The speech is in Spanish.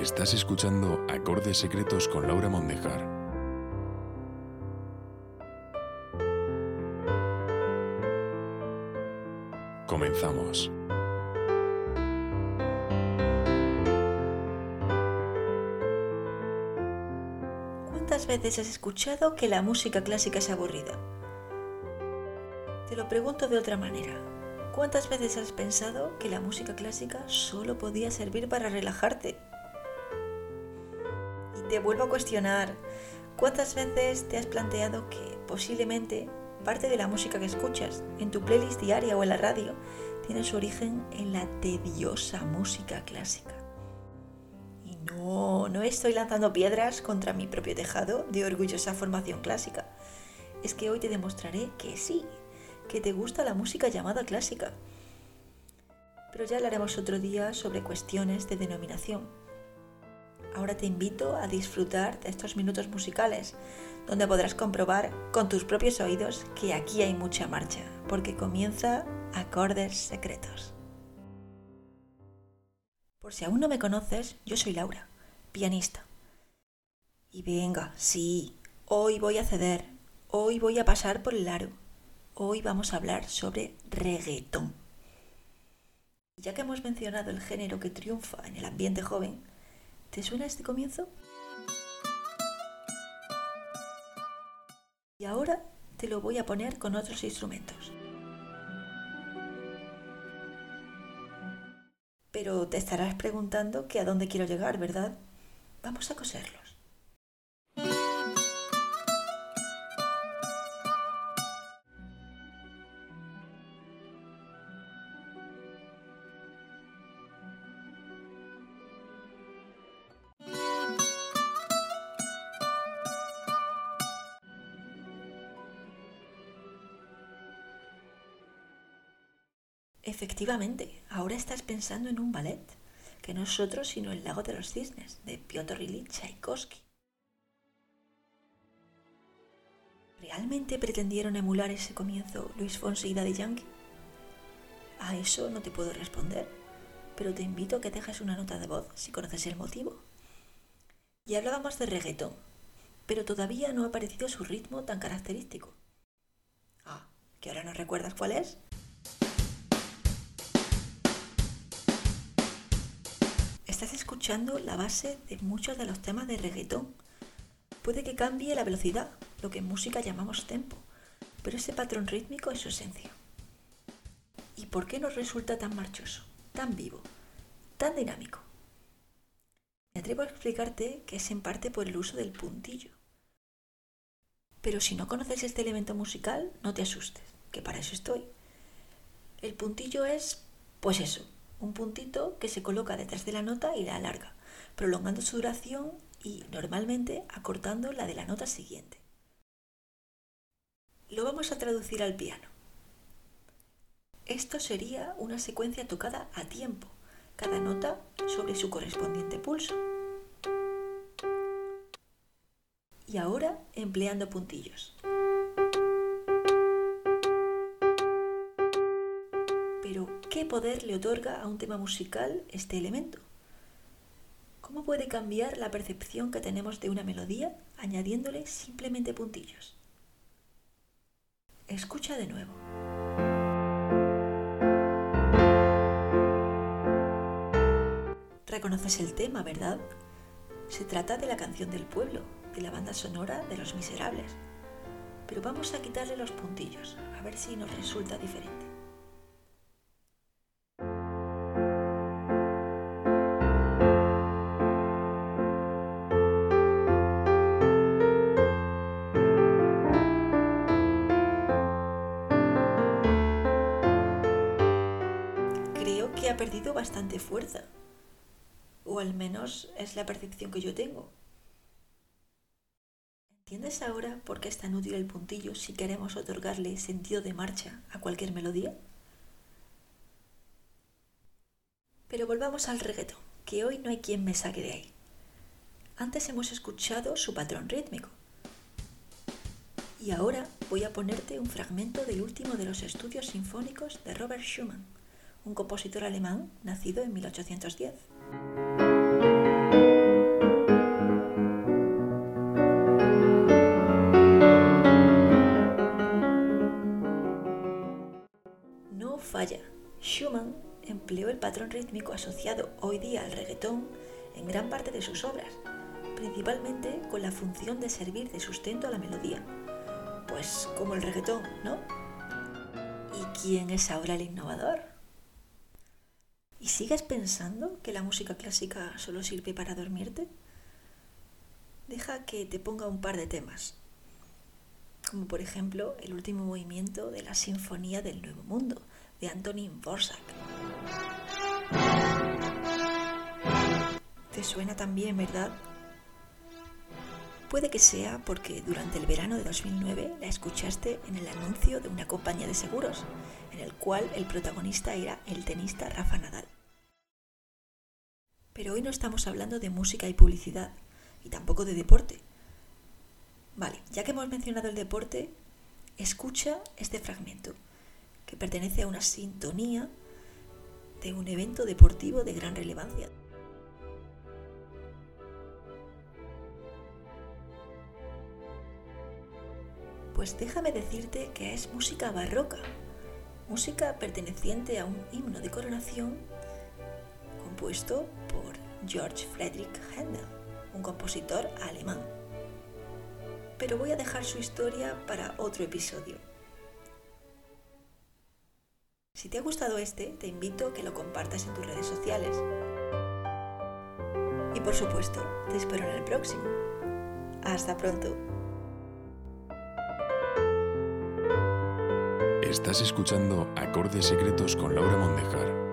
Estás escuchando Acordes Secretos con Laura Mondejar. Comenzamos. ¿Cuántas veces has escuchado que la música clásica es aburrida? Te lo pregunto de otra manera. ¿Cuántas veces has pensado que la música clásica solo podía servir para relajarte? Te vuelvo a cuestionar. ¿Cuántas veces te has planteado que posiblemente parte de la música que escuchas en tu playlist diaria o en la radio tiene su origen en la tediosa música clásica? Y no, no estoy lanzando piedras contra mi propio tejado de orgullosa formación clásica. Es que hoy te demostraré que sí, que te gusta la música llamada clásica. Pero ya hablaremos otro día sobre cuestiones de denominación. Ahora te invito a disfrutar de estos minutos musicales, donde podrás comprobar con tus propios oídos que aquí hay mucha marcha, porque comienza Acordes Secretos. Por si aún no me conoces, yo soy Laura, pianista. Y venga, sí, hoy voy a ceder, hoy voy a pasar por el aro, hoy vamos a hablar sobre reggaetón. Ya que hemos mencionado el género que triunfa en el ambiente joven, ¿te suena este comienzo? Y ahora te lo voy a poner con otros instrumentos. Pero te estarás preguntando que a dónde quiero llegar, ¿verdad? Vamos a coserlos. Efectivamente, ahora estás pensando en un ballet, que no es otro sino El lago de los cisnes, de Piotr Ilyich Tchaikovsky. ¿Realmente pretendieron emular ese comienzo Luis Fonsi y Daddy Yankee? A eso no te puedo responder, pero te invito a que dejes una nota de voz si conoces el motivo. Y hablábamos de reggaetón, pero todavía no ha aparecido su ritmo tan característico. Ah, ¿que ahora no recuerdas cuál es? Escuchando la base de muchos de los temas de reggaetón. Puede que cambie la velocidad, lo que en música llamamos tempo, pero ese patrón rítmico es su esencia. ¿Y por qué nos resulta tan marchoso, tan vivo, tan dinámico? Me atrevo a explicarte que es en parte por el uso del puntillo. Pero si no conoces este elemento musical, no te asustes, que para eso estoy. El puntillo es, pues eso, un puntito que se coloca detrás de la nota y la alarga, prolongando su duración y normalmente acortando la de la nota siguiente. Lo vamos a traducir al piano. Esto sería una secuencia tocada a tiempo, cada nota sobre su correspondiente pulso. Y ahora empleando puntillos. ¿Qué poder le otorga a un tema musical este elemento? ¿Cómo puede cambiar la percepción que tenemos de una melodía añadiéndole simplemente puntillos? Escucha de nuevo. Reconoces el tema, ¿verdad? Se trata de la canción del pueblo, de la banda sonora de Los Miserables. Pero vamos a quitarle los puntillos, a ver si nos resulta diferente. Ha perdido bastante fuerza. O al menos es la percepción que yo tengo. ¿Entiendes ahora por qué es tan útil el puntillo si queremos otorgarle sentido de marcha a cualquier melodía? Pero volvamos al reggaetón, que hoy no hay quien me saque de ahí. Antes hemos escuchado su patrón rítmico. Y ahora voy a ponerte un fragmento del último de los estudios sinfónicos de Robert Schumann un compositor alemán nacido en 1810. No falla. Schumann empleó el patrón rítmico asociado hoy día al reggaetón en gran parte de sus obras, principalmente con la función de servir de sustento a la melodía. Pues como el reggaetón, ¿no? ¿Y quién es ahora el innovador? ¿Y sigues pensando que la música clásica solo sirve para dormirte? Deja que te ponga un par de temas, como por ejemplo el último movimiento de la Sinfonía del Nuevo Mundo de Antonin Dvorak. ¿Te suena también, verdad? Puede que sea porque durante el verano de 2009 la escuchaste en el anuncio de una compañía de seguros, en el cual el protagonista era el tenista Rafa Nadal. Pero hoy no estamos hablando de música y publicidad, y tampoco de deporte. Vale, ya que hemos mencionado el deporte, escucha este fragmento, que pertenece a una sintonía de un evento deportivo de gran relevancia. Pues déjame decirte que es música barroca, música perteneciente a un himno de coronación compuesto por George Friedrich Händel, un compositor alemán. Pero voy a dejar su historia para otro episodio. Si te ha gustado este, te invito a que lo compartas en tus redes sociales. Y por supuesto, te espero en el próximo. Hasta pronto. Estás escuchando Acordes Secretos con Laura Mondejar.